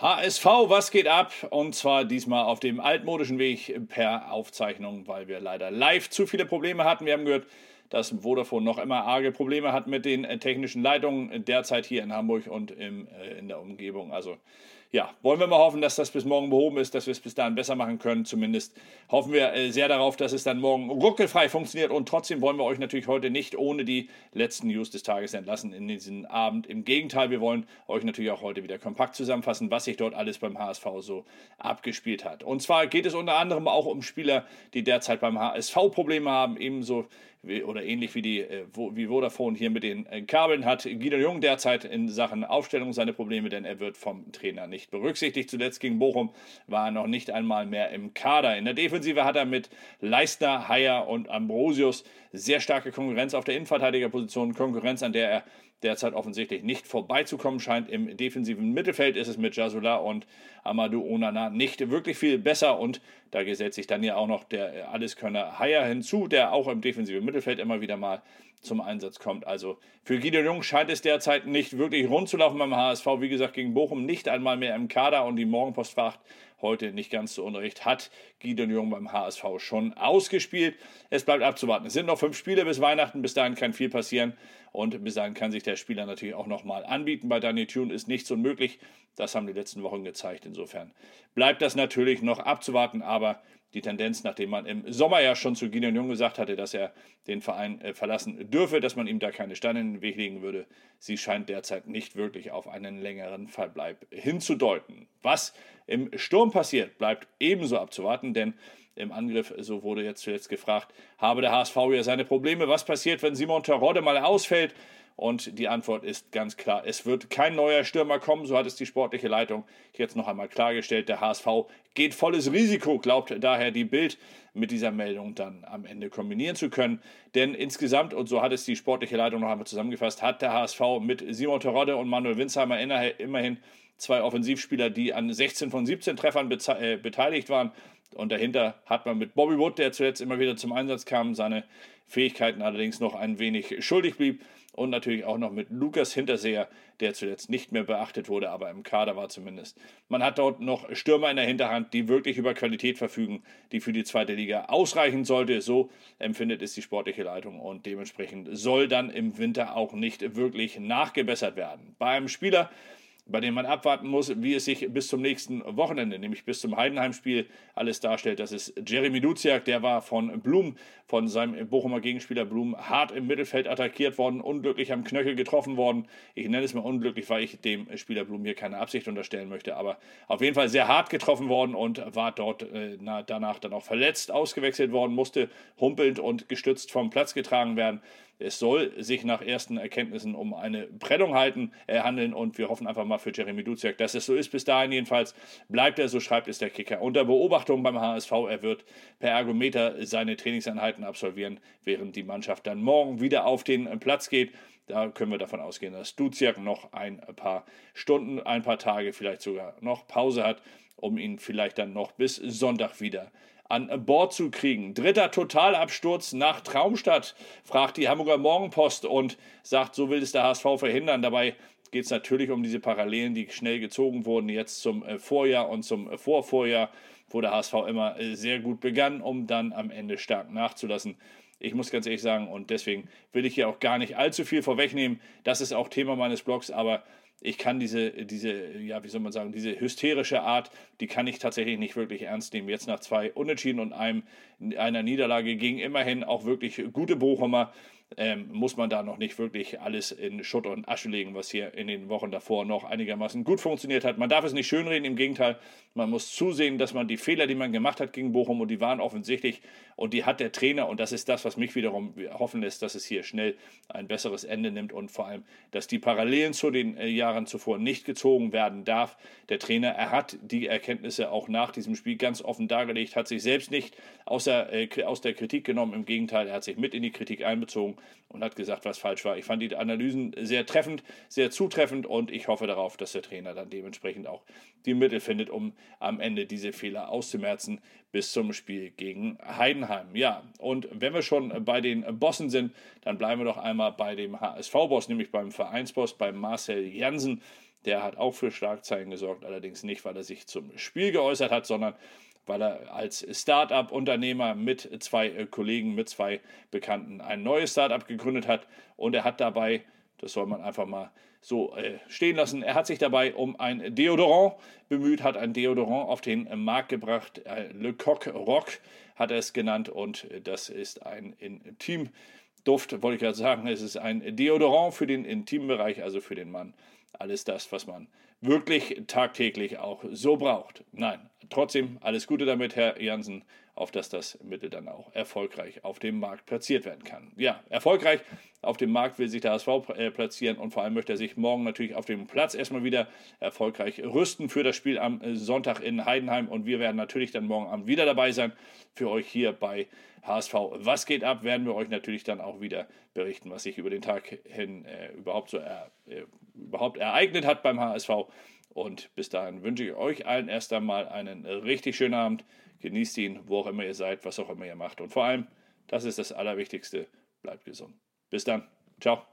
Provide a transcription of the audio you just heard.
HSV, was geht ab? Und zwar diesmal auf dem altmodischen Weg per Aufzeichnung, weil wir leider live zu viele Probleme hatten. Wir haben gehört, dass Vodafone noch immer arge Probleme hat mit den technischen Leitungen derzeit hier in Hamburg und im, äh, in der Umgebung. Also ja, wollen wir mal hoffen, dass das bis morgen behoben ist, dass wir es bis dahin besser machen können. Zumindest hoffen wir äh, sehr darauf, dass es dann morgen ruckelfrei funktioniert. Und trotzdem wollen wir euch natürlich heute nicht ohne die letzten News des Tages entlassen in diesen Abend. Im Gegenteil, wir wollen euch natürlich auch heute wieder kompakt zusammenfassen, was sich dort alles beim HSV so abgespielt hat. Und zwar geht es unter anderem auch um Spieler, die derzeit beim HSV Probleme haben, ebenso oder ähnlich wie, die, äh, wie Vodafone hier mit den äh, Kabeln hat Guido Jung derzeit in Sachen Aufstellung seine Probleme, denn er wird vom Trainer nicht berücksichtigt. Zuletzt gegen Bochum war er noch nicht einmal mehr im Kader. In der Defensive hat er mit Leistner, Heyer und Ambrosius sehr starke Konkurrenz auf der Innenverteidigerposition, Konkurrenz, an der er derzeit offensichtlich nicht vorbeizukommen scheint. Im defensiven Mittelfeld ist es mit Jasula und Amadou Onana nicht wirklich viel besser und da gesetzt sich dann ja auch noch der Alleskönner Haier hinzu, der auch im defensiven Mittelfeld immer wieder mal zum Einsatz kommt. Also für Guido Jung scheint es derzeit nicht wirklich rund zu laufen beim HSV. Wie gesagt, gegen Bochum nicht einmal mehr im Kader und die Morgenpost fragt heute nicht ganz zu Unrecht, hat Guido Jung beim HSV schon ausgespielt. Es bleibt abzuwarten. Es sind noch fünf Spiele bis Weihnachten, bis dahin kann viel passieren und bis dahin kann sich der Spieler natürlich auch nochmal anbieten. Bei Daniel Thune ist nichts unmöglich. Das haben die letzten Wochen gezeigt. Insofern bleibt das natürlich noch abzuwarten, aber die Tendenz, nachdem man im Sommer ja schon zu Gideon Jung gesagt hatte, dass er den Verein äh, verlassen dürfe, dass man ihm da keine Steine in den Weg legen würde, sie scheint derzeit nicht wirklich auf einen längeren Verbleib hinzudeuten. Was im Sturm passiert, bleibt ebenso abzuwarten, denn im Angriff, so wurde jetzt zuletzt gefragt, habe der HSV ja seine Probleme. Was passiert, wenn Simon Terodde mal ausfällt? Und die Antwort ist ganz klar, es wird kein neuer Stürmer kommen, so hat es die sportliche Leitung jetzt noch einmal klargestellt. Der HSV geht volles Risiko, glaubt daher die Bild mit dieser Meldung dann am Ende kombinieren zu können. Denn insgesamt, und so hat es die sportliche Leitung noch einmal zusammengefasst, hat der HSV mit Simon Terodde und Manuel Winsheimer immerhin zwei Offensivspieler, die an 16 von 17 Treffern äh, beteiligt waren. Und dahinter hat man mit Bobby Wood, der zuletzt immer wieder zum Einsatz kam, seine Fähigkeiten allerdings noch ein wenig schuldig blieb. Und natürlich auch noch mit Lukas Hinterseher, der zuletzt nicht mehr beachtet wurde, aber im Kader war zumindest. Man hat dort noch Stürmer in der Hinterhand, die wirklich über Qualität verfügen, die für die zweite Liga ausreichen sollte. So empfindet es die sportliche Leitung und dementsprechend soll dann im Winter auch nicht wirklich nachgebessert werden. Beim Spieler bei dem man abwarten muss, wie es sich bis zum nächsten Wochenende, nämlich bis zum Heidenheim-Spiel, alles darstellt. Das ist Jeremy Duziak, der war von Blum, von seinem Bochumer Gegenspieler Blum, hart im Mittelfeld attackiert worden, unglücklich am Knöchel getroffen worden. Ich nenne es mal unglücklich, weil ich dem Spieler Blum hier keine Absicht unterstellen möchte, aber auf jeden Fall sehr hart getroffen worden und war dort äh, na, danach dann auch verletzt, ausgewechselt worden, musste humpelnd und gestützt vom Platz getragen werden. Es soll sich nach ersten Erkenntnissen um eine Prellung halten, äh, handeln und wir hoffen einfach mal für Jeremy Duziak, dass es so ist. Bis dahin jedenfalls bleibt er, so schreibt es der Kicker, unter Beobachtung beim HSV. Er wird per Ergometer seine Trainingseinheiten absolvieren, während die Mannschaft dann morgen wieder auf den Platz geht. Da können wir davon ausgehen, dass Duziak noch ein paar Stunden, ein paar Tage, vielleicht sogar noch Pause hat, um ihn vielleicht dann noch bis Sonntag wieder an Bord zu kriegen. Dritter Totalabsturz nach Traumstadt, fragt die Hamburger Morgenpost und sagt, so will es der HSV verhindern. Dabei geht es natürlich um diese Parallelen, die schnell gezogen wurden, jetzt zum äh, Vorjahr und zum Vorvorjahr, wo der HSV immer äh, sehr gut begann, um dann am Ende stark nachzulassen. Ich muss ganz ehrlich sagen, und deswegen will ich hier auch gar nicht allzu viel vorwegnehmen. Das ist auch Thema meines Blogs, aber ich kann diese, diese, ja, wie soll man sagen, diese hysterische Art, die kann ich tatsächlich nicht wirklich ernst nehmen. Jetzt nach zwei Unentschieden und einem, einer Niederlage gegen immerhin auch wirklich gute Bochumer ähm, muss man da noch nicht wirklich alles in Schutt und Asche legen, was hier in den Wochen davor noch einigermaßen gut funktioniert hat. Man darf es nicht schönreden, im Gegenteil, man muss zusehen, dass man die Fehler, die man gemacht hat gegen Bochum, und die waren offensichtlich, und die hat der Trainer, und das ist das, was mich wiederum hoffen lässt, dass es hier schnell ein besseres Ende nimmt und vor allem, dass die Parallelen zu den äh, Jahren zuvor nicht gezogen werden darf. Der Trainer, er hat die Erkenntnisse auch nach diesem Spiel ganz offen dargelegt, hat sich selbst nicht außer, äh, aus der Kritik genommen, im Gegenteil, er hat sich mit in die Kritik einbezogen und hat gesagt, was falsch war. Ich fand die Analysen sehr treffend, sehr zutreffend und ich hoffe darauf, dass der Trainer dann dementsprechend auch die Mittel findet, um am Ende diese Fehler auszumerzen bis zum Spiel gegen Heidenheim. Ja, und wenn wir schon bei den Bossen sind, dann bleiben wir doch einmal bei dem HSV-Boss, nämlich beim Vereinsboss, beim Marcel Jansen. Der hat auch für Schlagzeilen gesorgt, allerdings nicht, weil er sich zum Spiel geäußert hat, sondern weil er als Start-up-Unternehmer mit zwei äh, Kollegen, mit zwei Bekannten ein neues Start-up gegründet hat und er hat dabei, das soll man einfach mal so äh, stehen lassen, er hat sich dabei um ein Deodorant bemüht, hat ein Deodorant auf den Markt gebracht, äh, Le Coq Rock hat er es genannt und das ist ein Intimduft, wollte ich gerade sagen, es ist ein Deodorant für den Intimbereich, also für den Mann. Alles das, was man wirklich tagtäglich auch so braucht. Nein, trotzdem alles Gute damit, Herr Jansen, auf dass das Mittel dann auch erfolgreich auf dem Markt platziert werden kann. Ja, erfolgreich auf dem Markt will sich der HSV äh, platzieren und vor allem möchte er sich morgen natürlich auf dem Platz erstmal wieder erfolgreich rüsten für das Spiel am äh, Sonntag in Heidenheim und wir werden natürlich dann morgen Abend wieder dabei sein für euch hier bei HSV. Was geht ab, werden wir euch natürlich dann auch wieder berichten, was sich über den Tag hin äh, überhaupt so er, äh, überhaupt ereignet hat beim HSV. Und bis dahin wünsche ich euch allen erst einmal einen richtig schönen Abend. Genießt ihn, wo auch immer ihr seid, was auch immer ihr macht. Und vor allem, das ist das Allerwichtigste, bleibt gesund. Bis dann. Ciao.